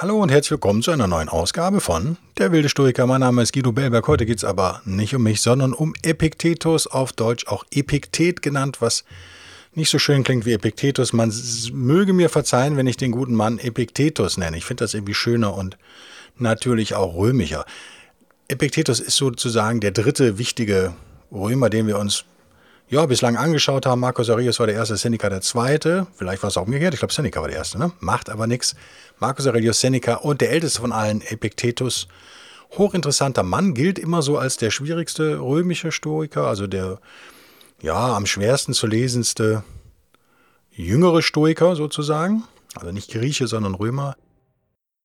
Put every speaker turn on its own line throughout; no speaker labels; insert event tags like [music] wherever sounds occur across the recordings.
Hallo und herzlich willkommen zu einer neuen Ausgabe von Der wilde Stoiker. Mein Name ist Guido Bellberg. Heute geht es aber nicht um mich, sondern um Epiktetus, auf Deutsch auch Epiktet genannt, was nicht so schön klingt wie Epiktetus. Man möge mir verzeihen, wenn ich den guten Mann Epiktetus nenne. Ich finde das irgendwie schöner und natürlich auch römischer. Epiktetus ist sozusagen der dritte wichtige Römer, den wir uns ja, bislang angeschaut haben. Marcus Aurelius war der erste, Seneca der zweite. Vielleicht war es auch umgekehrt. Ich glaube, Seneca war der erste, ne? Macht aber nichts. Marcus Aurelius Seneca und der älteste von allen, Epiktetus. Hochinteressanter Mann, gilt immer so als der schwierigste römische Stoiker, also der, ja, am schwersten zu lesendste jüngere Stoiker sozusagen. Also nicht Grieche, sondern Römer.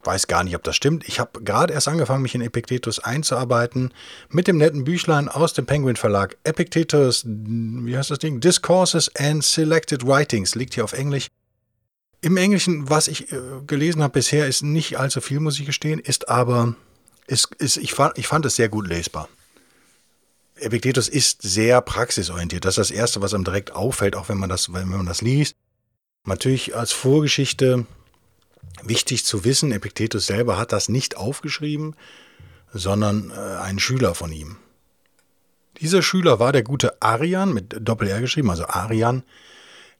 Weiß gar nicht, ob das stimmt. Ich habe gerade erst angefangen, mich in Epictetus einzuarbeiten mit dem netten Büchlein aus dem Penguin Verlag. Epictetus, wie heißt das Ding? Discourses and Selected Writings liegt hier auf Englisch. Im Englischen, was ich äh, gelesen habe bisher, ist nicht allzu viel, muss ich gestehen, ist aber, ist, ist, ich, fand, ich fand es sehr gut lesbar. Epictetus ist sehr praxisorientiert. Das ist das Erste, was einem direkt auffällt, auch wenn man das, wenn man das liest. Natürlich als Vorgeschichte Wichtig zu wissen, Epiktetus selber hat das nicht aufgeschrieben, sondern äh, ein Schüler von ihm. Dieser Schüler war der gute Arian, mit Doppel-R geschrieben, also Arian,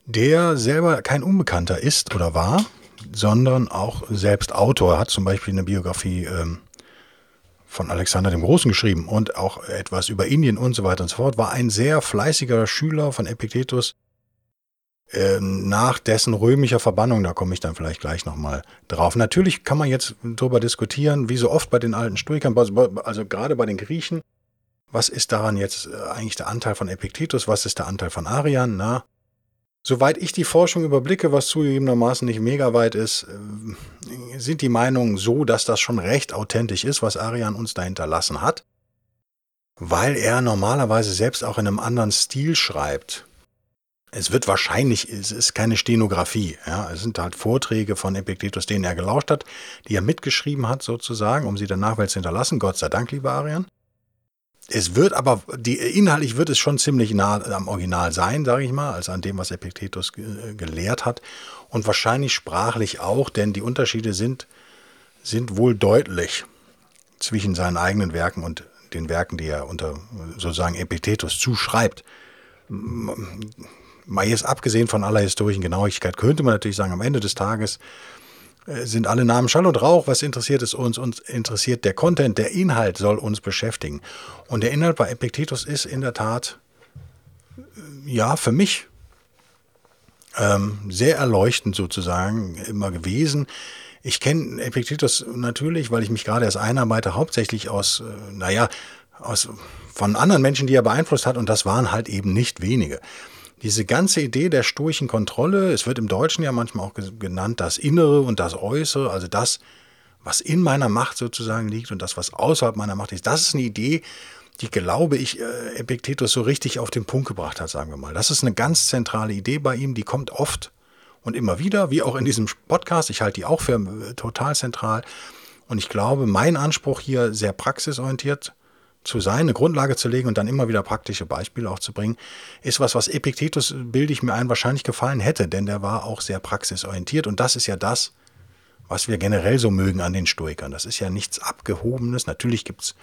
der selber kein Unbekannter ist oder war, sondern auch selbst Autor. Er hat zum Beispiel eine Biografie ähm, von Alexander dem Großen geschrieben und auch etwas über Indien und so weiter und so fort. War ein sehr fleißiger Schüler von Epiktetus nach dessen römischer Verbannung, da komme ich dann vielleicht gleich nochmal drauf. Natürlich kann man jetzt darüber diskutieren, wie so oft bei den alten Stoikern, also gerade bei den Griechen, was ist daran jetzt äh, eigentlich der Anteil von Epiktetus, was ist der Anteil von Arian? Na, soweit ich die Forschung überblicke, was zugegebenermaßen nicht mega weit ist, äh, sind die Meinungen so, dass das schon recht authentisch ist, was Arian uns da hinterlassen hat, weil er normalerweise selbst auch in einem anderen Stil schreibt. Es wird wahrscheinlich, es ist keine Stenografie. Ja, es sind halt Vorträge von Epiktetus, denen er gelauscht hat, die er mitgeschrieben hat, sozusagen, um sie der Nachwelt zu hinterlassen. Gott sei Dank, lieber Arian. Es wird aber, die, inhaltlich wird es schon ziemlich nah am Original sein, sage ich mal, als an dem, was Epiktetus gelehrt hat. Und wahrscheinlich sprachlich auch, denn die Unterschiede sind, sind wohl deutlich zwischen seinen eigenen Werken und den Werken, die er unter sozusagen Epiktetus zuschreibt mal jetzt abgesehen von aller historischen Genauigkeit, könnte man natürlich sagen, am Ende des Tages äh, sind alle Namen Schall und Rauch. Was interessiert es uns? Uns interessiert der Content, der Inhalt soll uns beschäftigen. Und der Inhalt bei Epictetus ist in der Tat, äh, ja, für mich ähm, sehr erleuchtend sozusagen immer gewesen. Ich kenne Epictetus natürlich, weil ich mich gerade erst einarbeite, hauptsächlich aus, äh, naja, aus, von anderen Menschen, die er beeinflusst hat. Und das waren halt eben nicht wenige diese ganze Idee der stoischen Kontrolle, es wird im Deutschen ja manchmal auch genannt, das Innere und das Äußere, also das, was in meiner Macht sozusagen liegt und das, was außerhalb meiner Macht ist, das ist eine Idee, die, glaube ich, äh, Epiktetus so richtig auf den Punkt gebracht hat, sagen wir mal. Das ist eine ganz zentrale Idee bei ihm, die kommt oft und immer wieder, wie auch in diesem Podcast. Ich halte die auch für äh, total zentral. Und ich glaube, mein Anspruch hier sehr praxisorientiert zu sein, eine Grundlage zu legen und dann immer wieder praktische Beispiele auch zu bringen, ist was, was Epiktetus, bilde ich mir ein, wahrscheinlich gefallen hätte, denn der war auch sehr praxisorientiert und das ist ja das, was wir generell so mögen an den Stoikern. Das ist ja nichts Abgehobenes. Natürlich gibt es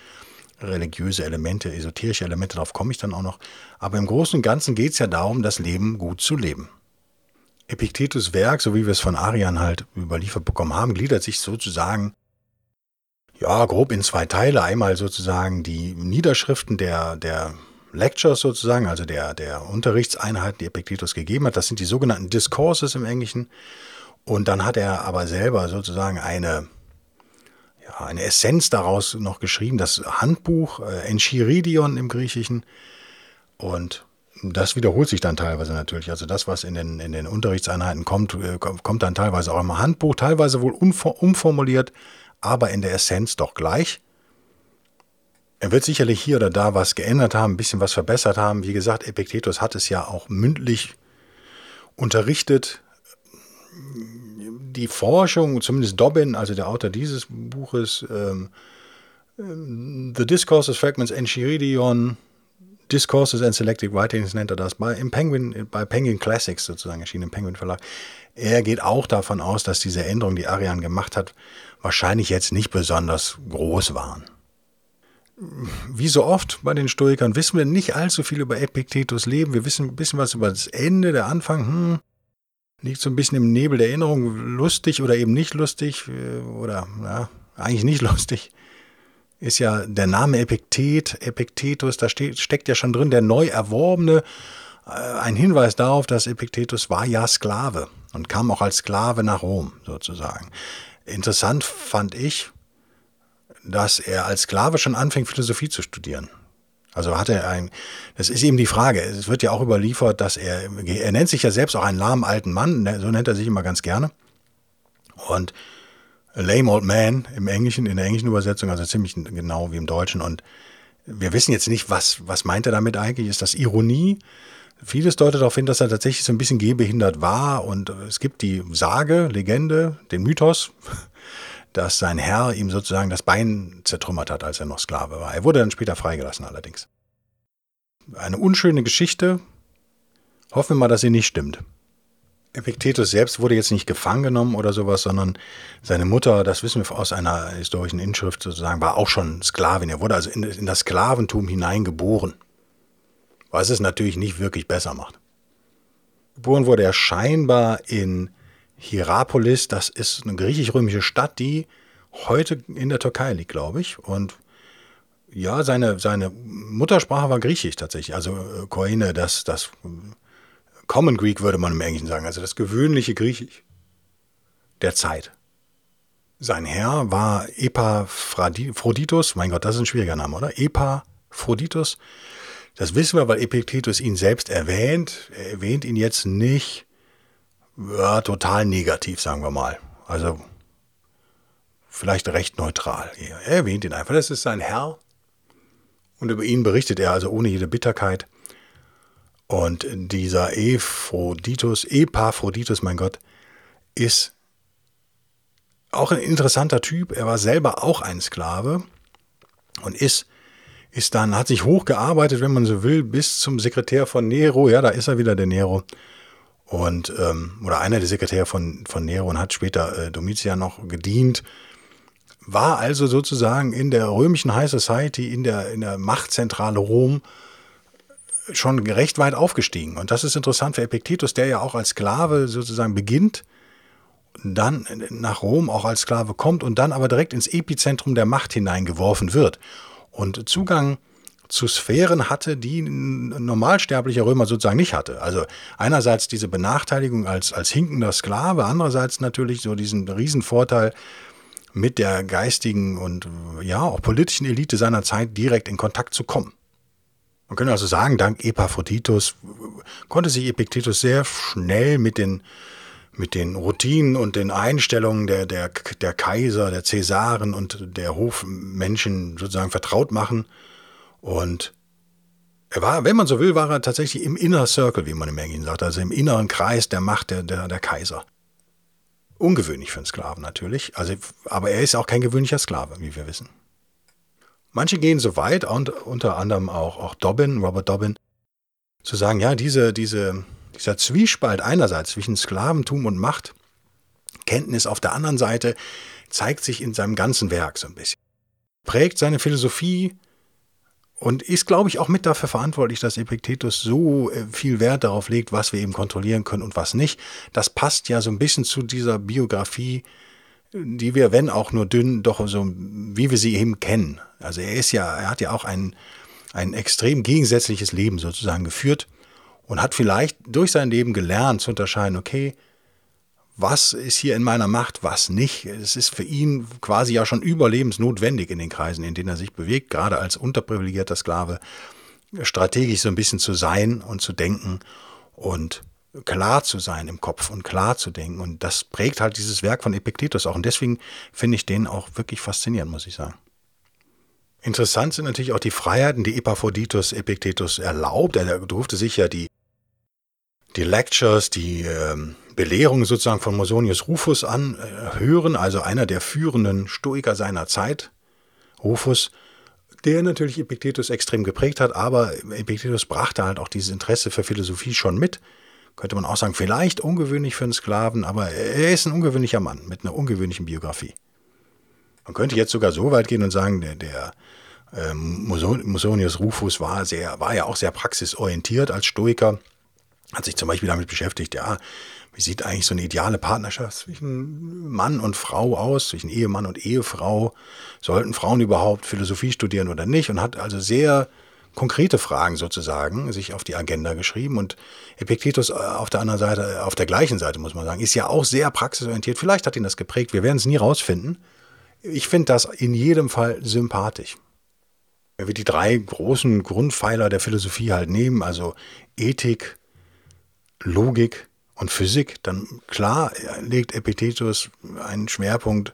religiöse Elemente, esoterische Elemente, darauf komme ich dann auch noch. Aber im Großen und Ganzen geht es ja darum, das Leben gut zu leben. Epiktetus Werk, so wie wir es von Arian halt überliefert bekommen haben, gliedert sich sozusagen ja, grob in zwei Teile. Einmal sozusagen die Niederschriften der, der Lectures sozusagen, also der, der Unterrichtseinheiten, die Epictetus gegeben hat. Das sind die sogenannten Discourses im Englischen. Und dann hat er aber selber sozusagen eine, ja, eine Essenz daraus noch geschrieben, das Handbuch äh, Enchiridion im Griechischen. Und das wiederholt sich dann teilweise natürlich. Also das, was in den, in den Unterrichtseinheiten kommt, äh, kommt dann teilweise auch im Handbuch, teilweise wohl umformuliert, aber in der Essenz doch gleich. Er wird sicherlich hier oder da was geändert haben, ein bisschen was verbessert haben. Wie gesagt, Epiktetus hat es ja auch mündlich unterrichtet. Die Forschung, zumindest Dobbin, also der Autor dieses Buches, ähm, ähm The Discourses, Fragments, Enchiridion, Discourses and Selected Writings nennt er das, bei, im Penguin, bei Penguin Classics sozusagen erschienen, im Penguin Verlag. Er geht auch davon aus, dass diese Änderungen, die Arian gemacht hat, wahrscheinlich jetzt nicht besonders groß waren. Wie so oft bei den Stoikern wissen wir nicht allzu viel über Epiktetus Leben. Wir wissen ein bisschen was über das Ende, der Anfang. Hm, liegt so ein bisschen im Nebel der Erinnerung, lustig oder eben nicht lustig äh, oder ja, eigentlich nicht [laughs] lustig ist ja der Name Epiktet, Epiktetus, da steht, steckt ja schon drin der neu erworbene, äh, ein Hinweis darauf, dass Epiktetus war ja Sklave und kam auch als Sklave nach Rom sozusagen. Interessant fand ich, dass er als Sklave schon anfängt, Philosophie zu studieren. Also hat er ein, das ist eben die Frage. Es wird ja auch überliefert, dass er, er nennt sich ja selbst auch einen lahmen alten Mann, ne, so nennt er sich immer ganz gerne. Und A Lame Old Man im Englischen, in der englischen Übersetzung, also ziemlich genau wie im Deutschen. Und wir wissen jetzt nicht, was, was meint er damit eigentlich? Ist das Ironie? Vieles deutet darauf hin, dass er tatsächlich so ein bisschen gehbehindert war. Und es gibt die Sage, Legende, den Mythos, [laughs] dass sein Herr ihm sozusagen das Bein zertrümmert hat, als er noch Sklave war. Er wurde dann später freigelassen allerdings. Eine unschöne Geschichte. Hoffen wir mal, dass sie nicht stimmt. Epiktetus selbst wurde jetzt nicht gefangen genommen oder sowas, sondern seine Mutter, das wissen wir aus einer historischen Inschrift sozusagen, war auch schon Sklavin. Er wurde also in, in das Sklaventum hineingeboren, was es natürlich nicht wirklich besser macht. Geboren wurde er scheinbar in Hierapolis, das ist eine griechisch-römische Stadt, die heute in der Türkei liegt, glaube ich. Und ja, seine, seine Muttersprache war Griechisch tatsächlich, also äh, Koine, das, das Common Greek würde man im Englischen sagen, also das gewöhnliche Griechisch der Zeit. Sein Herr war Epaphroditus, mein Gott, das ist ein schwieriger Name, oder? Epaphroditus. Das wissen wir, weil Epiktetus ihn selbst erwähnt. Er erwähnt ihn jetzt nicht ja, total negativ, sagen wir mal. Also vielleicht recht neutral. Er erwähnt ihn einfach. Das ist sein Herr. Und über ihn berichtet er also ohne jede Bitterkeit. Und dieser Ephroditus, Epaphroditus, mein Gott, ist auch ein interessanter Typ. Er war selber auch ein Sklave und ist, ist dann, hat sich hochgearbeitet, wenn man so will, bis zum Sekretär von Nero. Ja, da ist er wieder, der Nero. Und, ähm, oder einer der Sekretäre von, von Nero und hat später äh, Domitian noch gedient. War also sozusagen in der römischen High Society, in der, in der Machtzentrale Rom schon recht weit aufgestiegen. Und das ist interessant für Epiktetus, der ja auch als Sklave sozusagen beginnt, dann nach Rom auch als Sklave kommt und dann aber direkt ins Epizentrum der Macht hineingeworfen wird. Und Zugang zu Sphären hatte, die ein normalsterblicher Römer sozusagen nicht hatte. Also einerseits diese Benachteiligung als, als hinkender Sklave, andererseits natürlich so diesen Riesenvorteil, mit der geistigen und ja auch politischen Elite seiner Zeit direkt in Kontakt zu kommen. Man könnte also sagen, dank Epaphroditus konnte sich Epiktetus sehr schnell mit den, mit den Routinen und den Einstellungen der, der, der Kaiser, der Cäsaren und der Hofmenschen sozusagen vertraut machen. Und er war, wenn man so will, war er tatsächlich im Inner Circle, wie man im Englischen sagt, also im inneren Kreis der Macht der, der, der Kaiser. Ungewöhnlich für einen Sklaven natürlich, also, aber er ist auch kein gewöhnlicher Sklave, wie wir wissen. Manche gehen so weit, und unter anderem auch, auch Dobbin, Robert Dobbin, zu sagen, ja, diese, diese, dieser Zwiespalt einerseits zwischen Sklaventum und Macht, Kenntnis auf der anderen Seite, zeigt sich in seinem ganzen Werk so ein bisschen. Prägt seine Philosophie und ist, glaube ich, auch mit dafür verantwortlich, dass Epiktetus so äh, viel Wert darauf legt, was wir eben kontrollieren können und was nicht. Das passt ja so ein bisschen zu dieser Biografie die wir, wenn auch nur dünn, doch so, wie wir sie eben kennen. Also er ist ja, er hat ja auch ein, ein extrem gegensätzliches Leben sozusagen geführt und hat vielleicht durch sein Leben gelernt zu unterscheiden, okay, was ist hier in meiner Macht, was nicht. Es ist für ihn quasi ja schon überlebensnotwendig in den Kreisen, in denen er sich bewegt, gerade als unterprivilegierter Sklave, strategisch so ein bisschen zu sein und zu denken und klar zu sein im Kopf und klar zu denken. Und das prägt halt dieses Werk von Epiktetus auch. Und deswegen finde ich den auch wirklich faszinierend, muss ich sagen. Interessant sind natürlich auch die Freiheiten, die Epaphroditus Epictetus erlaubt. Er durfte sich ja die, die Lectures, die ähm, Belehrungen sozusagen von Mosonius Rufus anhören, also einer der führenden Stoiker seiner Zeit. Rufus, der natürlich Epictetus extrem geprägt hat, aber Epictetus brachte halt auch dieses Interesse für Philosophie schon mit. Könnte man auch sagen, vielleicht ungewöhnlich für einen Sklaven, aber er ist ein ungewöhnlicher Mann mit einer ungewöhnlichen Biografie. Man könnte jetzt sogar so weit gehen und sagen, der, der ähm, Musonius Rufus war, sehr, war ja auch sehr praxisorientiert als Stoiker, hat sich zum Beispiel damit beschäftigt, ja, wie sieht eigentlich so eine ideale Partnerschaft zwischen Mann und Frau aus, zwischen Ehemann und Ehefrau? Sollten Frauen überhaupt Philosophie studieren oder nicht? Und hat also sehr konkrete Fragen sozusagen sich auf die Agenda geschrieben. Und Epiktetus äh, auf der anderen Seite, auf der gleichen Seite muss man sagen, ist ja auch sehr praxisorientiert. Vielleicht hat ihn das geprägt. Wir werden es nie rausfinden. Ich finde das in jedem Fall sympathisch. Wenn wir die drei großen Grundpfeiler der Philosophie halt nehmen, also Ethik, Logik und Physik, dann klar legt Epictetus einen Schwerpunkt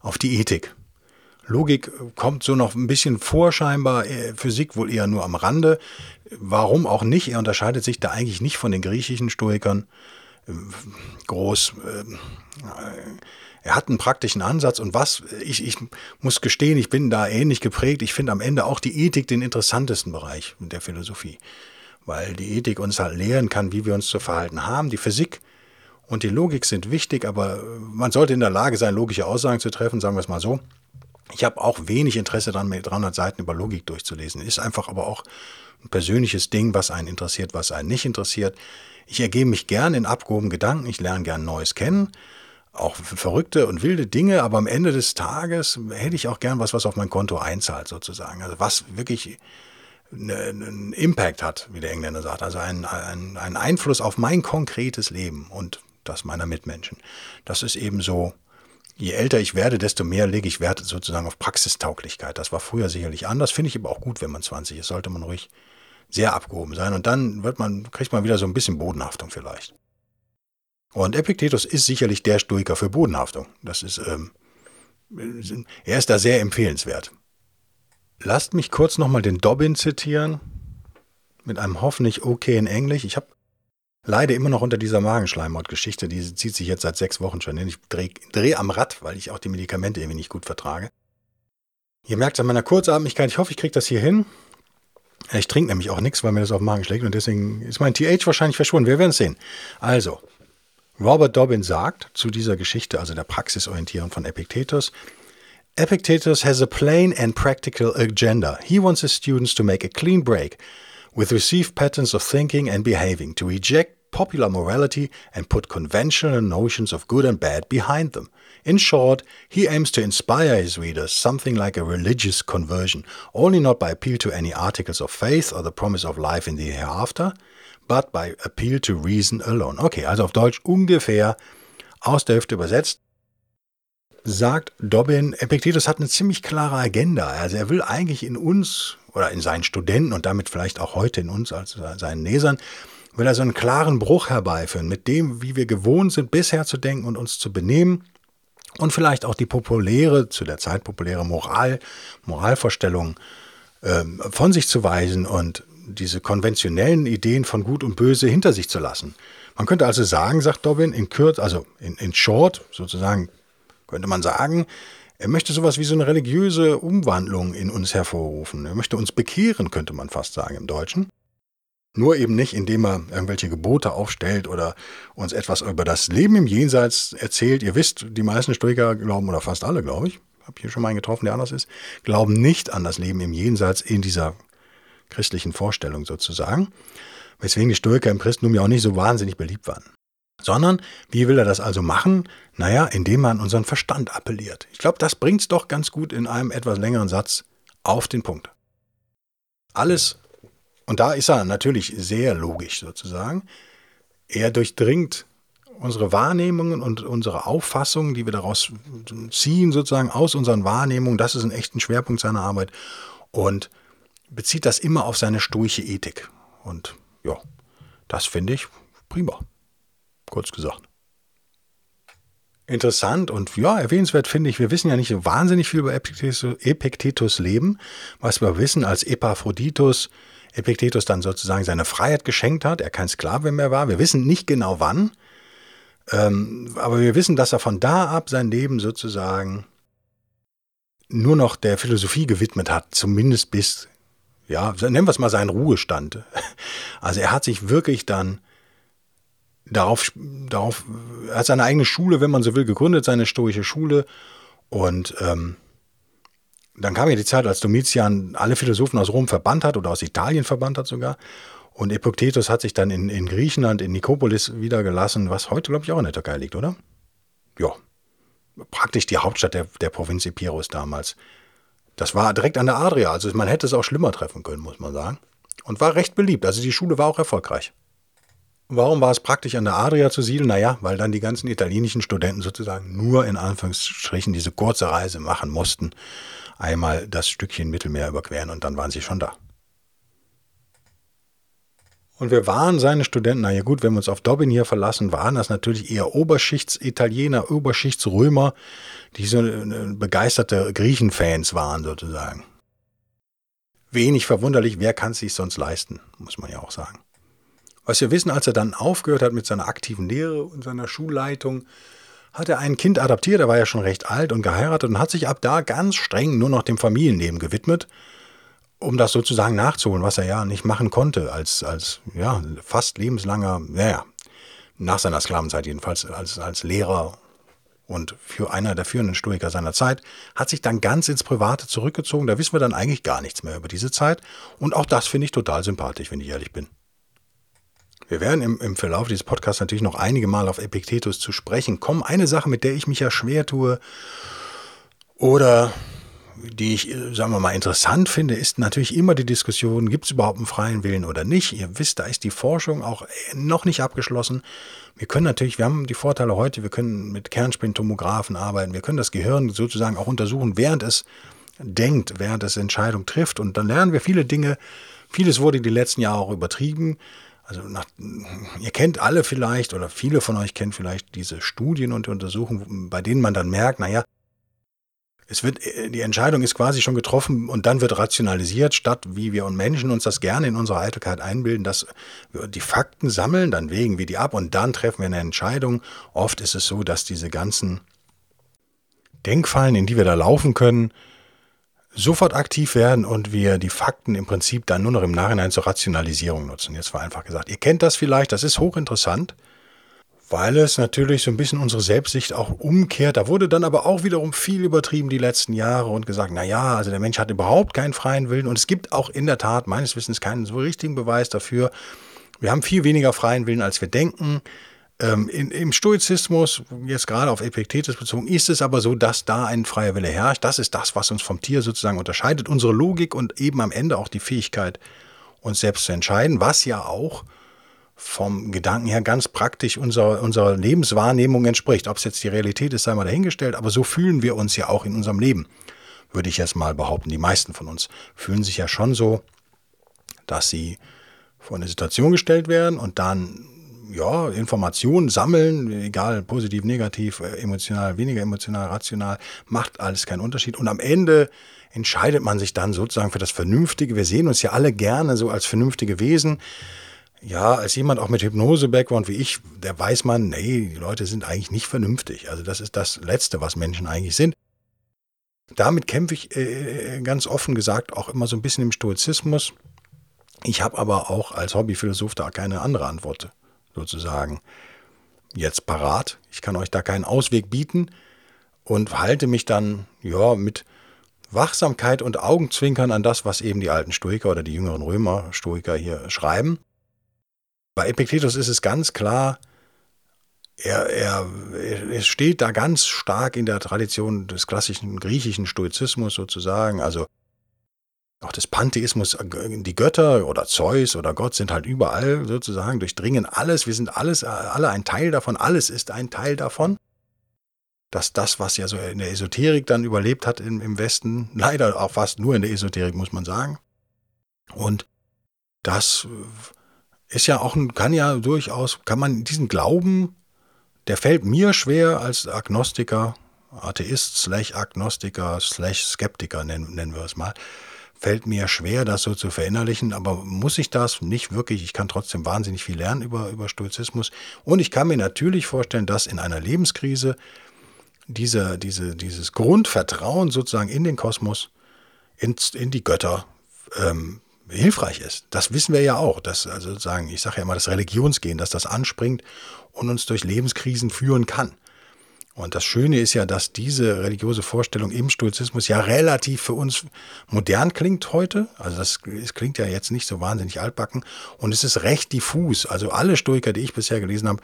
auf die Ethik. Logik kommt so noch ein bisschen vor, scheinbar, äh, Physik wohl eher nur am Rande. Warum auch nicht? Er unterscheidet sich da eigentlich nicht von den griechischen Stoikern äh, groß. Äh, er hat einen praktischen Ansatz und was, ich, ich muss gestehen, ich bin da ähnlich geprägt. Ich finde am Ende auch die Ethik den interessantesten Bereich der Philosophie, weil die Ethik uns halt lehren kann, wie wir uns zu verhalten haben. Die Physik und die Logik sind wichtig, aber man sollte in der Lage sein, logische Aussagen zu treffen, sagen wir es mal so. Ich habe auch wenig Interesse daran, mir 300 Seiten über Logik durchzulesen. Ist einfach aber auch ein persönliches Ding, was einen interessiert, was einen nicht interessiert. Ich ergebe mich gern in abgehoben Gedanken, ich lerne gern Neues kennen auch verrückte und wilde Dinge, aber am Ende des Tages hätte ich auch gern was, was auf mein Konto einzahlt, sozusagen. Also was wirklich einen Impact hat, wie der Engländer sagt, also einen, einen, einen Einfluss auf mein konkretes Leben und das meiner Mitmenschen. Das ist eben so, je älter ich werde, desto mehr lege ich Wert sozusagen auf Praxistauglichkeit. Das war früher sicherlich anders, finde ich aber auch gut, wenn man 20 ist, sollte man ruhig sehr abgehoben sein und dann wird man, kriegt man wieder so ein bisschen Bodenhaftung vielleicht. Und Epiktetus ist sicherlich der Stoiker für Bodenhaftung. Das ist, ähm, er ist da sehr empfehlenswert. Lasst mich kurz nochmal den Dobbin zitieren, mit einem hoffentlich okay in Englisch. Ich habe leide immer noch unter dieser Magenschleimhautgeschichte, die zieht sich jetzt seit sechs Wochen schon hin. Ich drehe dreh am Rad, weil ich auch die Medikamente irgendwie nicht gut vertrage. Ihr merkt es an meiner Kurzatmigkeit, ich hoffe, ich kriege das hier hin. Ich trinke nämlich auch nichts, weil mir das auf den Magen schlägt und deswegen ist mein TH wahrscheinlich verschwunden. Wir werden es sehen. Also, Robert Dobbin sagt zu dieser Geschichte, also der Praxisorientierung von Epictetus, Epictetus has a plain and practical agenda. He wants his students to make a clean break with received patterns of thinking and behaving, to reject popular morality and put conventional notions of good and bad behind them. In short, he aims to inspire his readers something like a religious conversion, only not by appeal to any articles of faith or the promise of life in the hereafter, but by appeal to reason alone. Okay, also auf Deutsch ungefähr aus der Hüfte übersetzt, sagt Dobbin, Epictetus hat eine ziemlich klare Agenda. Also er will eigentlich in uns oder in seinen Studenten und damit vielleicht auch heute in uns als seinen Lesern, will er so einen klaren Bruch herbeiführen mit dem, wie wir gewohnt sind, bisher zu denken und uns zu benehmen und vielleicht auch die populäre, zu der Zeit populäre Moral, Moralvorstellung äh, von sich zu weisen und diese konventionellen Ideen von Gut und Böse hinter sich zu lassen. Man könnte also sagen, sagt Dobbin, in Kürz, also in, in Short sozusagen, könnte man sagen, er möchte sowas wie so eine religiöse Umwandlung in uns hervorrufen. Er möchte uns bekehren, könnte man fast sagen im Deutschen. Nur eben nicht, indem er irgendwelche Gebote aufstellt oder uns etwas über das Leben im Jenseits erzählt. Ihr wisst, die meisten Stoiker glauben, oder fast alle, glaube ich, habe hier schon mal einen getroffen, der anders ist, glauben nicht an das Leben im Jenseits in dieser christlichen Vorstellung sozusagen, weswegen die Stoiker im Christentum ja auch nicht so wahnsinnig beliebt waren. Sondern, wie will er das also machen? Naja, indem man unseren Verstand appelliert. Ich glaube, das bringt es doch ganz gut in einem etwas längeren Satz auf den Punkt. Alles, und da ist er natürlich sehr logisch sozusagen, er durchdringt unsere Wahrnehmungen und unsere Auffassungen, die wir daraus ziehen, sozusagen aus unseren Wahrnehmungen, das ist ein echter Schwerpunkt seiner Arbeit. Und bezieht das immer auf seine stoische Ethik. Und ja, das finde ich prima. Kurz gesagt. interessant und ja, erwähnenswert finde ich, wir wissen ja nicht so wahnsinnig viel über Epiktetus Leben. Was wir wissen, als Epaphroditus Epiktetus dann sozusagen seine Freiheit geschenkt hat, er kein Sklave mehr war. Wir wissen nicht genau wann, ähm, aber wir wissen, dass er von da ab sein Leben sozusagen nur noch der Philosophie gewidmet hat, zumindest bis, ja, nennen wir es mal seinen Ruhestand. [laughs] Also er hat sich wirklich dann darauf, darauf, er hat seine eigene Schule, wenn man so will, gegründet, seine stoische Schule. Und ähm, dann kam ja die Zeit, als Domitian alle Philosophen aus Rom verbannt hat oder aus Italien verbannt hat sogar. Und Epiktetus hat sich dann in, in Griechenland, in Nikopolis wiedergelassen, was heute, glaube ich, auch in der Türkei liegt, oder? Ja. Praktisch die Hauptstadt der, der Provinz Epirus damals. Das war direkt an der Adria, also man hätte es auch schlimmer treffen können, muss man sagen. Und war recht beliebt, also die Schule war auch erfolgreich. Warum war es praktisch an der Adria zu siedeln? Naja, weil dann die ganzen italienischen Studenten sozusagen nur in Anführungsstrichen diese kurze Reise machen mussten. Einmal das Stückchen Mittelmeer überqueren und dann waren sie schon da. Und wir waren seine Studenten, naja gut, wenn wir uns auf Dobbin hier verlassen, waren das natürlich eher Oberschichts-Italiener, Oberschichts-Römer, die so begeisterte Griechenfans waren sozusagen. Wenig verwunderlich, wer kann es sich sonst leisten, muss man ja auch sagen. Was wir wissen, als er dann aufgehört hat mit seiner aktiven Lehre und seiner Schulleitung, hat er ein Kind adoptiert, er war ja schon recht alt und geheiratet und hat sich ab da ganz streng nur noch dem Familienleben gewidmet, um das sozusagen nachzuholen, was er ja nicht machen konnte als, als ja, fast lebenslanger, naja, nach seiner Sklavenzeit jedenfalls, als, als Lehrer und für einer der führenden Stoiker seiner Zeit, hat sich dann ganz ins Private zurückgezogen. Da wissen wir dann eigentlich gar nichts mehr über diese Zeit. Und auch das finde ich total sympathisch, wenn ich ehrlich bin. Wir werden im, im Verlauf dieses Podcasts natürlich noch einige Mal auf Epiktetus zu sprechen kommen. Eine Sache, mit der ich mich ja schwer tue oder die ich, sagen wir mal, interessant finde, ist natürlich immer die Diskussion, gibt es überhaupt einen freien Willen oder nicht? Ihr wisst, da ist die Forschung auch noch nicht abgeschlossen. Wir können natürlich, wir haben die Vorteile heute, wir können mit Kernspintomographen arbeiten, wir können das Gehirn sozusagen auch untersuchen, während es denkt, während es Entscheidungen trifft. Und dann lernen wir viele Dinge. Vieles wurde die letzten Jahre auch übertrieben. Also nach, ihr kennt alle vielleicht oder viele von euch kennen vielleicht diese Studien und Untersuchungen, bei denen man dann merkt, naja, es wird, die Entscheidung ist quasi schon getroffen und dann wird rationalisiert, statt wie wir und Menschen uns das gerne in unserer Eitelkeit einbilden, dass wir die Fakten sammeln, dann wägen wir die ab und dann treffen wir eine Entscheidung. Oft ist es so, dass diese ganzen Denkfallen, in die wir da laufen können, sofort aktiv werden und wir die Fakten im Prinzip dann nur noch im Nachhinein zur Rationalisierung nutzen. Jetzt war einfach gesagt, ihr kennt das vielleicht, das ist hochinteressant, weil es natürlich so ein bisschen unsere Selbstsicht auch umkehrt. Da wurde dann aber auch wiederum viel übertrieben die letzten Jahre und gesagt, na ja, also der Mensch hat überhaupt keinen freien Willen und es gibt auch in der Tat meines Wissens keinen so richtigen Beweis dafür. Wir haben viel weniger freien Willen, als wir denken. Ähm, in, Im Stoizismus, jetzt gerade auf Epiktetus bezogen, ist es aber so, dass da ein freier Wille herrscht. Das ist das, was uns vom Tier sozusagen unterscheidet. Unsere Logik und eben am Ende auch die Fähigkeit, uns selbst zu entscheiden, was ja auch vom Gedanken her ganz praktisch unserer, unserer Lebenswahrnehmung entspricht. Ob es jetzt die Realität ist, sei mal dahingestellt, aber so fühlen wir uns ja auch in unserem Leben, würde ich jetzt mal behaupten. Die meisten von uns fühlen sich ja schon so, dass sie vor eine Situation gestellt werden und dann ja, Informationen sammeln, egal positiv, negativ, äh, emotional, weniger emotional, rational, macht alles keinen Unterschied. Und am Ende entscheidet man sich dann sozusagen für das Vernünftige. Wir sehen uns ja alle gerne so als vernünftige Wesen. Ja, als jemand auch mit Hypnose-Background wie ich, der weiß man, nee, die Leute sind eigentlich nicht vernünftig. Also das ist das Letzte, was Menschen eigentlich sind. Damit kämpfe ich äh, ganz offen gesagt auch immer so ein bisschen im Stoizismus. Ich habe aber auch als Hobbyphilosoph da keine andere Antwort sozusagen jetzt parat. Ich kann euch da keinen Ausweg bieten und halte mich dann ja mit Wachsamkeit und Augenzwinkern an das, was eben die alten Stoiker oder die jüngeren Römer Stoiker hier schreiben. Bei Epiktetus ist es ganz klar, er, er, er steht da ganz stark in der Tradition des klassischen griechischen Stoizismus sozusagen. Also auch des Pantheismus, äh, die Götter oder Zeus oder Gott sind halt überall sozusagen, durchdringen alles, wir sind alles, äh, alle ein Teil davon, alles ist ein Teil davon. Dass das, was ja so in der Esoterik dann überlebt hat im, im Westen, [laughs] leider auch fast nur in der Esoterik, muss man sagen. Und das ist ja auch, kann ja durchaus, kann man diesen Glauben, der fällt mir schwer als Agnostiker, Atheist, slash Agnostiker, slash Skeptiker, nennen, nennen wir es mal, fällt mir schwer, das so zu verinnerlichen, aber muss ich das nicht wirklich? Ich kann trotzdem wahnsinnig viel lernen über, über Stoizismus. Und ich kann mir natürlich vorstellen, dass in einer Lebenskrise diese, diese, dieses Grundvertrauen sozusagen in den Kosmos, in, in die Götter, ähm, hilfreich ist. Das wissen wir ja auch, dass also sozusagen, ich sage ja immer das Religionsgehen, dass das anspringt und uns durch Lebenskrisen führen kann. Und das Schöne ist ja, dass diese religiöse Vorstellung im Stoizismus ja relativ für uns modern klingt heute. Also das, es klingt ja jetzt nicht so wahnsinnig altbacken und es ist recht diffus. Also alle Stoiker, die ich bisher gelesen habe,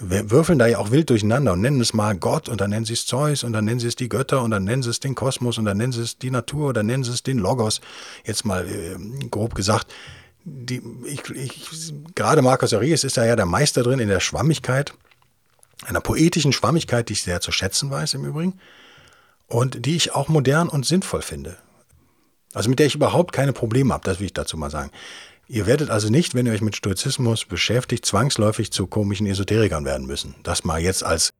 würfeln da ja auch wild durcheinander und nennen es mal Gott und dann nennen sie es Zeus und dann nennen sie es die Götter und dann nennen sie es den Kosmos und dann nennen sie es die Natur oder nennen sie es den Logos. Jetzt mal äh, grob gesagt. Die, ich, ich, gerade Marcus Aurelius ist da ja der Meister drin in der Schwammigkeit einer poetischen Schwammigkeit, die ich sehr zu schätzen weiß im Übrigen und die ich auch modern und sinnvoll finde. Also mit der ich überhaupt keine Probleme habe, das will ich dazu mal sagen. Ihr werdet also nicht, wenn ihr euch mit Stoizismus beschäftigt, zwangsläufig zu komischen Esoterikern werden müssen. Das mal jetzt als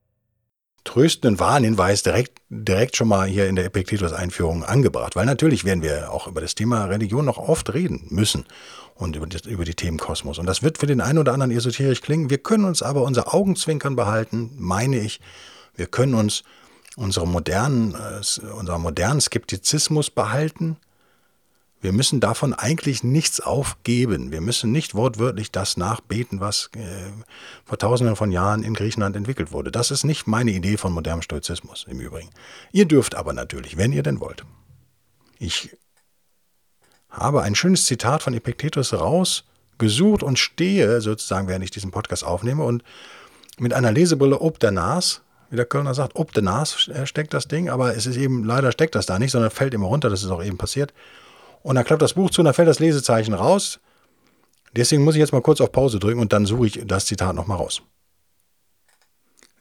tröstenden Warnhinweis direkt, direkt schon mal hier in der Epiktetus-Einführung angebracht. Weil natürlich werden wir auch über das Thema Religion noch oft reden müssen und über die, über die Themen Kosmos. Und das wird für den einen oder anderen esoterisch klingen. Wir können uns aber unser Augenzwinkern behalten, meine ich. Wir können uns unsere modernen, äh, unser modernen Skeptizismus behalten. Wir müssen davon eigentlich nichts aufgeben. Wir müssen nicht wortwörtlich das nachbeten, was äh, vor tausenden von Jahren in Griechenland entwickelt wurde. Das ist nicht meine Idee von modernem Stoizismus im Übrigen. Ihr dürft aber natürlich, wenn ihr denn wollt. Ich habe ein schönes Zitat von Epiktetus rausgesucht und stehe sozusagen, während ich diesen Podcast aufnehme und mit einer Lesebrille ob der Nas, wie der Kölner sagt, ob der Nas steckt das Ding, aber es ist eben, leider steckt das da nicht, sondern fällt immer runter, das ist auch eben passiert. Und dann klappt das Buch zu und dann fällt das Lesezeichen raus. Deswegen muss ich jetzt mal kurz auf Pause drücken und dann suche ich das Zitat nochmal raus.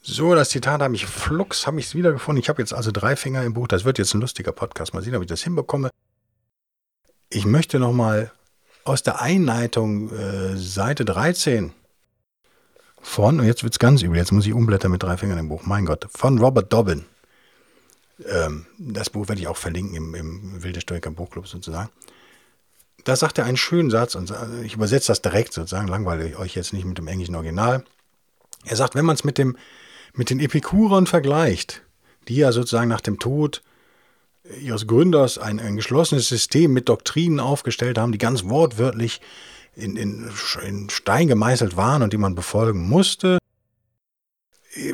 So, das Zitat habe ich flux, habe ich es wiedergefunden. Ich habe jetzt also drei Finger im Buch. Das wird jetzt ein lustiger Podcast. Mal sehen, ob ich das hinbekomme. Ich möchte nochmal aus der Einleitung äh, Seite 13 von, und jetzt wird es ganz übel, jetzt muss ich umblättern mit drei Fingern im Buch, mein Gott, von Robert Dobbin. Ähm, das Buch werde ich auch verlinken im, im Wilde Stoiker Buchclub sozusagen. Da sagt er einen schönen Satz, und ich übersetze das direkt sozusagen, langweile ich euch jetzt nicht mit dem englischen Original. Er sagt, wenn man es mit, mit den Epikurern vergleicht, die ja sozusagen nach dem Tod ihres Gründers ein, ein geschlossenes System mit Doktrinen aufgestellt haben, die ganz wortwörtlich in, in, in Stein gemeißelt waren und die man befolgen musste,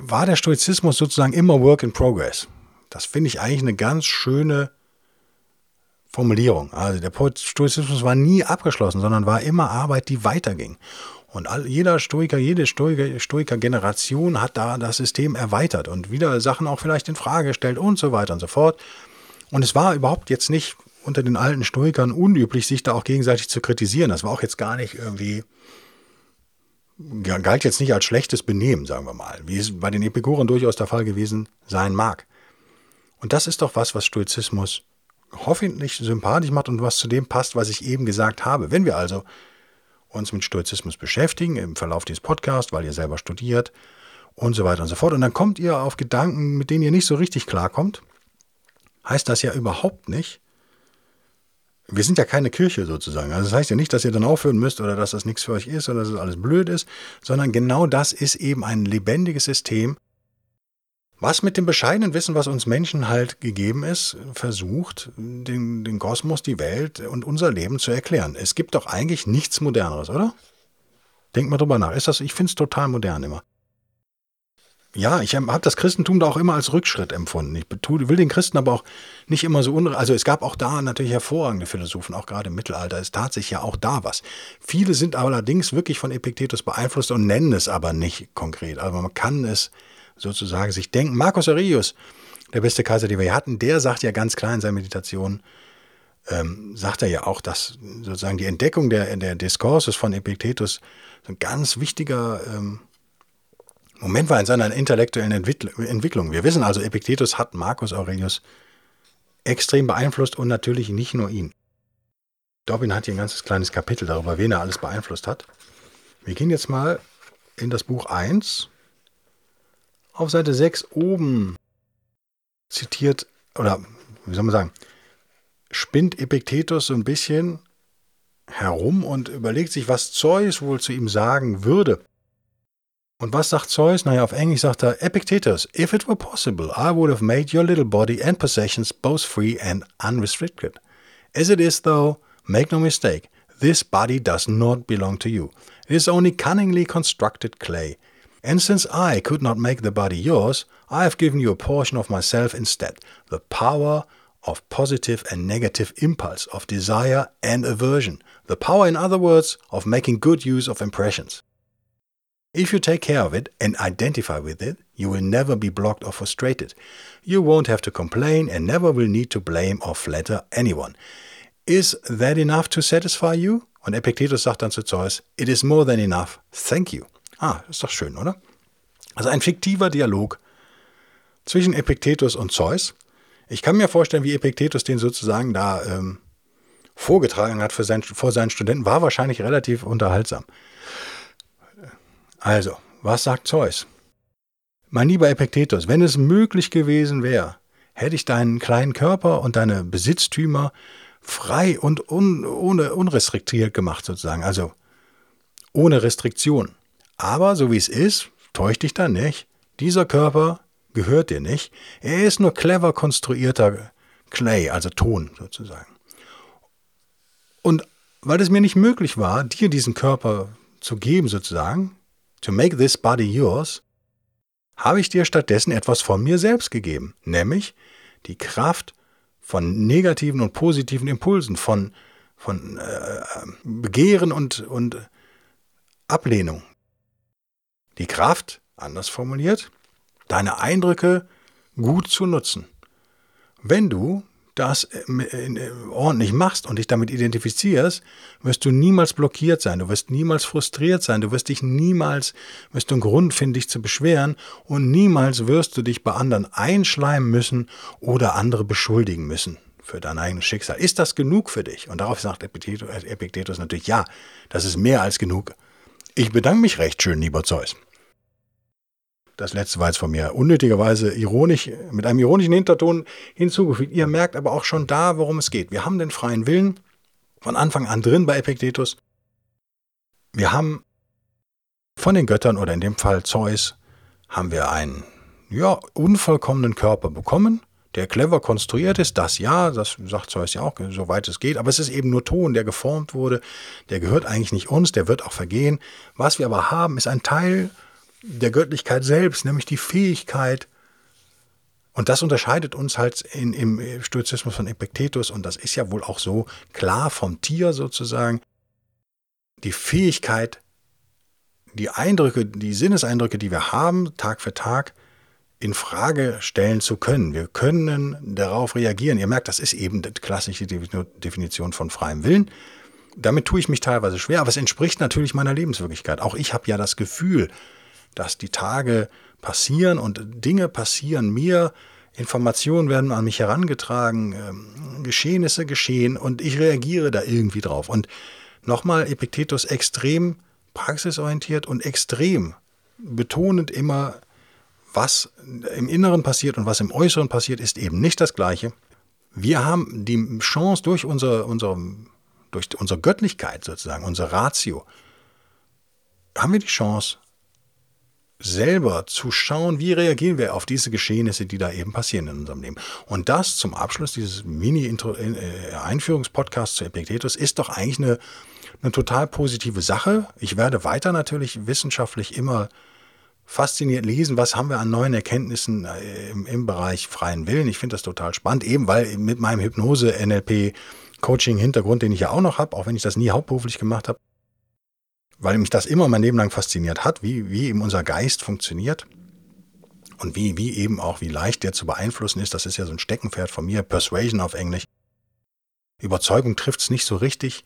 war der Stoizismus sozusagen immer Work in Progress. Das finde ich eigentlich eine ganz schöne Formulierung. Also der Stoizismus war nie abgeschlossen, sondern war immer Arbeit, die weiterging. Und all, jeder Stoiker, jede Stoiker-Generation hat da das System erweitert und wieder Sachen auch vielleicht in Frage gestellt und so weiter und so fort. Und es war überhaupt jetzt nicht unter den alten Stoikern unüblich, sich da auch gegenseitig zu kritisieren. Das war auch jetzt gar nicht irgendwie, galt jetzt nicht als schlechtes Benehmen, sagen wir mal, wie es bei den Epikuren durchaus der Fall gewesen sein mag. Und das ist doch was, was Stoizismus hoffentlich sympathisch macht und was zu dem passt, was ich eben gesagt habe. Wenn wir also uns mit Stoizismus beschäftigen im Verlauf dieses Podcasts, weil ihr selber studiert und so weiter und so fort, und dann kommt ihr auf Gedanken, mit denen ihr nicht so richtig klarkommt, heißt das ja überhaupt nicht, wir sind ja keine Kirche sozusagen. Also das heißt ja nicht, dass ihr dann aufhören müsst oder dass das nichts für euch ist oder dass es alles blöd ist, sondern genau das ist eben ein lebendiges System, was mit dem bescheidenen Wissen, was uns Menschen halt gegeben ist, versucht, den, den Kosmos, die Welt und unser Leben zu erklären. Es gibt doch eigentlich nichts Moderneres, oder? Denkt mal drüber nach. Ist das, ich finde es total modern immer. Ja, ich habe das Christentum da auch immer als Rückschritt empfunden. Ich will den Christen aber auch nicht immer so unre... Also es gab auch da natürlich hervorragende Philosophen, auch gerade im Mittelalter. Es tat sich ja auch da was. Viele sind allerdings wirklich von Epiktetus beeinflusst und nennen es aber nicht konkret. Aber man kann es sozusagen sich denken. Marcus Aurelius, der beste Kaiser, den wir hatten, der sagt ja ganz klar in seiner Meditation, ähm, sagt er ja auch, dass sozusagen die Entdeckung der, der Diskurses von Epiktetus ein ganz wichtiger... Ähm, Moment war in seiner intellektuellen Entwicklung. Wir wissen also, Epiktetus hat Marcus Aurelius extrem beeinflusst und natürlich nicht nur ihn. Dobbin hat hier ein ganzes kleines Kapitel darüber, wen er alles beeinflusst hat. Wir gehen jetzt mal in das Buch 1 auf Seite 6 oben zitiert, oder wie soll man sagen, spinnt Epiktetus so ein bisschen herum und überlegt sich, was Zeus wohl zu ihm sagen würde. Und was sagt Zeus? Naja, auf Englisch sagt er, Epictetus, if it were possible, I would have made your little body and possessions both free and unrestricted. As it is, though, make no mistake, this body does not belong to you. It is only cunningly constructed clay. And since I could not make the body yours, I have given you a portion of myself instead, the power of positive and negative impulse, of desire and aversion, the power, in other words, of making good use of impressions. If you take care of it and identify with it, you will never be blocked or frustrated. You won't have to complain and never will need to blame or flatter anyone. Is that enough to satisfy you? Und Epictetus sagt dann zu Zeus, It is more than enough. Thank you. Ah, ist doch schön, oder? Also ein fiktiver Dialog zwischen Epiktetus und Zeus. Ich kann mir vorstellen, wie Epiktetus den sozusagen da ähm, vorgetragen hat für sein, vor seinen Studenten, war wahrscheinlich relativ unterhaltsam. Also, was sagt Zeus? Mein lieber Epiktetus, wenn es möglich gewesen wäre, hätte ich deinen kleinen Körper und deine Besitztümer frei und un, ohne unrestriktiert gemacht, sozusagen, also ohne Restriktion. Aber so wie es ist, täuscht dich dann nicht. Dieser Körper gehört dir nicht. Er ist nur clever konstruierter Clay, also Ton sozusagen. Und weil es mir nicht möglich war, dir diesen Körper zu geben, sozusagen, to make this body yours, habe ich dir stattdessen etwas von mir selbst gegeben, nämlich die Kraft von negativen und positiven Impulsen, von, von äh, Begehren und, und Ablehnung. Die Kraft, anders formuliert, deine Eindrücke gut zu nutzen. Wenn du das äh, äh, ordentlich machst und dich damit identifizierst, wirst du niemals blockiert sein, du wirst niemals frustriert sein, du wirst dich niemals, wirst du einen Grund finden, dich zu beschweren und niemals wirst du dich bei anderen einschleimen müssen oder andere beschuldigen müssen für dein eigenes Schicksal. Ist das genug für dich? Und darauf sagt Epiktetus natürlich, ja, das ist mehr als genug. Ich bedanke mich recht schön, lieber Zeus. Das letzte war jetzt von mir unnötigerweise ironisch, mit einem ironischen Hinterton hinzugefügt. Ihr merkt aber auch schon da, worum es geht. Wir haben den freien Willen von Anfang an drin bei Epiktetus. Wir haben von den Göttern oder in dem Fall Zeus haben wir einen ja, unvollkommenen Körper bekommen, der clever konstruiert ist. Das ja, das sagt Zeus ja auch, soweit es geht. Aber es ist eben nur Ton, der geformt wurde. Der gehört eigentlich nicht uns, der wird auch vergehen. Was wir aber haben, ist ein Teil der Göttlichkeit selbst, nämlich die Fähigkeit, und das unterscheidet uns halt in, im Stoizismus von Epiktetus, und das ist ja wohl auch so klar vom Tier sozusagen, die Fähigkeit, die Eindrücke, die Sinneseindrücke, die wir haben, Tag für Tag, in Frage stellen zu können. Wir können darauf reagieren. Ihr merkt, das ist eben die klassische Definition von freiem Willen. Damit tue ich mich teilweise schwer, aber es entspricht natürlich meiner Lebenswirklichkeit. Auch ich habe ja das Gefühl, dass die Tage passieren und Dinge passieren mir, Informationen werden an mich herangetragen, ähm, Geschehnisse geschehen und ich reagiere da irgendwie drauf. Und nochmal, Epiktetus extrem praxisorientiert und extrem betonend immer, was im Inneren passiert und was im Äußeren passiert, ist eben nicht das Gleiche. Wir haben die Chance durch unsere, unsere, durch unsere Göttlichkeit sozusagen, unsere Ratio, haben wir die Chance, selber zu schauen, wie reagieren wir auf diese Geschehnisse, die da eben passieren in unserem Leben. Und das zum Abschluss dieses Mini-Einführungspodcasts zu Epiktetus ist doch eigentlich eine, eine total positive Sache. Ich werde weiter natürlich wissenschaftlich immer fasziniert lesen, was haben wir an neuen Erkenntnissen äh, im, im Bereich freien Willen. Ich finde das total spannend, eben weil mit meinem Hypnose-NLP-Coaching-Hintergrund, den ich ja auch noch habe, auch wenn ich das nie hauptberuflich gemacht habe, weil mich das immer mein Leben lang fasziniert hat, wie, wie eben unser Geist funktioniert und wie, wie eben auch, wie leicht der zu beeinflussen ist. Das ist ja so ein Steckenpferd von mir, Persuasion auf Englisch. Überzeugung trifft es nicht so richtig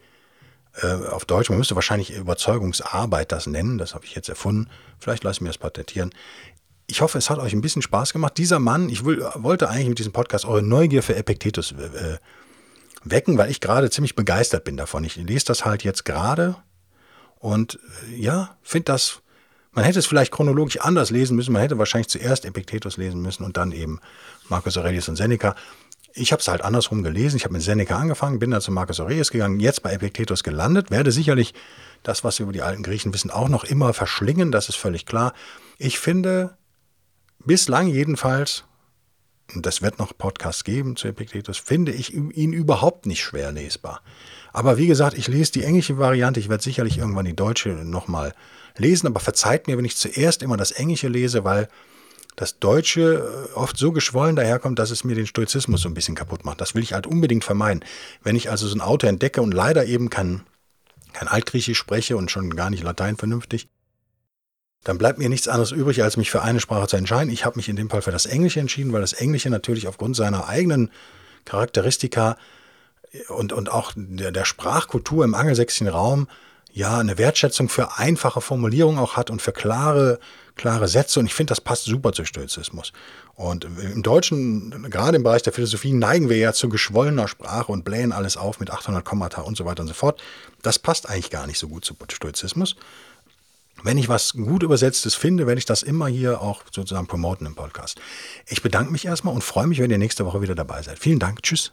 äh, auf Deutsch. Man müsste wahrscheinlich Überzeugungsarbeit das nennen. Das habe ich jetzt erfunden. Vielleicht lasse ich mir das patentieren. Ich hoffe, es hat euch ein bisschen Spaß gemacht. Dieser Mann, ich will, wollte eigentlich mit diesem Podcast eure Neugier für Epictetus äh, wecken, weil ich gerade ziemlich begeistert bin davon. Ich lese das halt jetzt gerade und äh, ja, finde das Man hätte es vielleicht chronologisch anders lesen müssen. Man hätte wahrscheinlich zuerst Epiktetus lesen müssen und dann eben Marcus Aurelius und Seneca. Ich habe es halt andersrum gelesen. Ich habe mit Seneca angefangen, bin dann zu Marcus Aurelius gegangen, jetzt bei Epiktetus gelandet, werde sicherlich das, was wir über die alten Griechen wissen, auch noch immer verschlingen. Das ist völlig klar. Ich finde, bislang jedenfalls, und das wird noch Podcasts geben zu Epiktetus, finde ich ihn überhaupt nicht schwer lesbar. Aber wie gesagt, ich lese die englische Variante. Ich werde sicherlich irgendwann die deutsche nochmal lesen, aber verzeiht mir, wenn ich zuerst immer das Englische lese, weil das Deutsche äh, oft so geschwollen daherkommt, dass es mir den Stoizismus so ein bisschen kaputt macht. Das will ich halt unbedingt vermeiden. Wenn ich also so ein Auto entdecke und leider eben kein, kein Altgriechisch spreche und schon gar nicht Latein vernünftig, dann bleibt mir nichts anderes übrig, als mich für eine Sprache zu entscheiden. Ich habe mich in dem Fall für das Englische entschieden, weil das Englische natürlich aufgrund seiner eigenen Charakteristika und, und auch der, der Sprachkultur im angelsächsischen Raum ja eine Wertschätzung für einfache Formulierungen auch hat und für klare, klare Sätze. Und ich finde, das passt super zu Stoizismus. Und im Deutschen, gerade im Bereich der Philosophie, neigen wir ja zu geschwollener Sprache und blähen alles auf mit 800 Kommata und so weiter und so fort. Das passt eigentlich gar nicht so gut zu Stoizismus. Wenn ich was gut Übersetztes finde, werde ich das immer hier auch sozusagen promoten im Podcast. Ich bedanke mich erstmal und freue mich, wenn ihr nächste Woche wieder dabei seid. Vielen Dank. Tschüss.